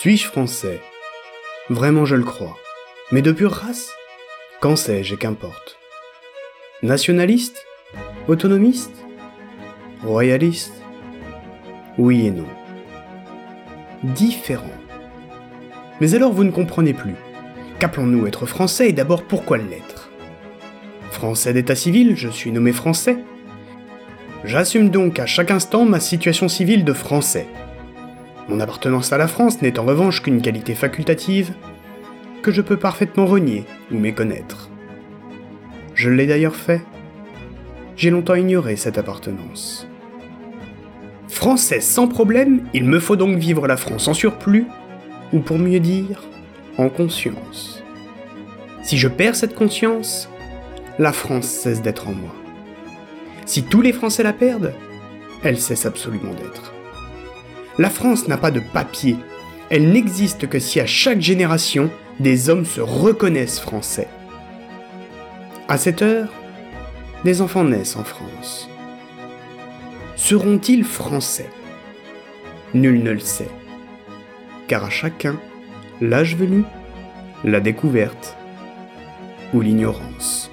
Suis-je français? Vraiment je le crois. Mais de pure race? Qu'en sais-je et qu'importe? Nationaliste? Autonomiste? Royaliste? Oui et non. Différent. Mais alors vous ne comprenez plus. Qu'appelons-nous être français et d'abord pourquoi l'être? Français d'état civil, je suis nommé français. J'assume donc à chaque instant ma situation civile de français. Mon appartenance à la France n'est en revanche qu'une qualité facultative que je peux parfaitement renier ou méconnaître. Je l'ai d'ailleurs fait. J'ai longtemps ignoré cette appartenance. Français sans problème, il me faut donc vivre la France en surplus, ou pour mieux dire, en conscience. Si je perds cette conscience, la France cesse d'être en moi. Si tous les Français la perdent, elle cesse absolument d'être. La France n'a pas de papier, elle n'existe que si à chaque génération, des hommes se reconnaissent français. À cette heure, des enfants naissent en France. Seront-ils français? Nul ne le sait, car à chacun, l'âge venu, la découverte ou l'ignorance.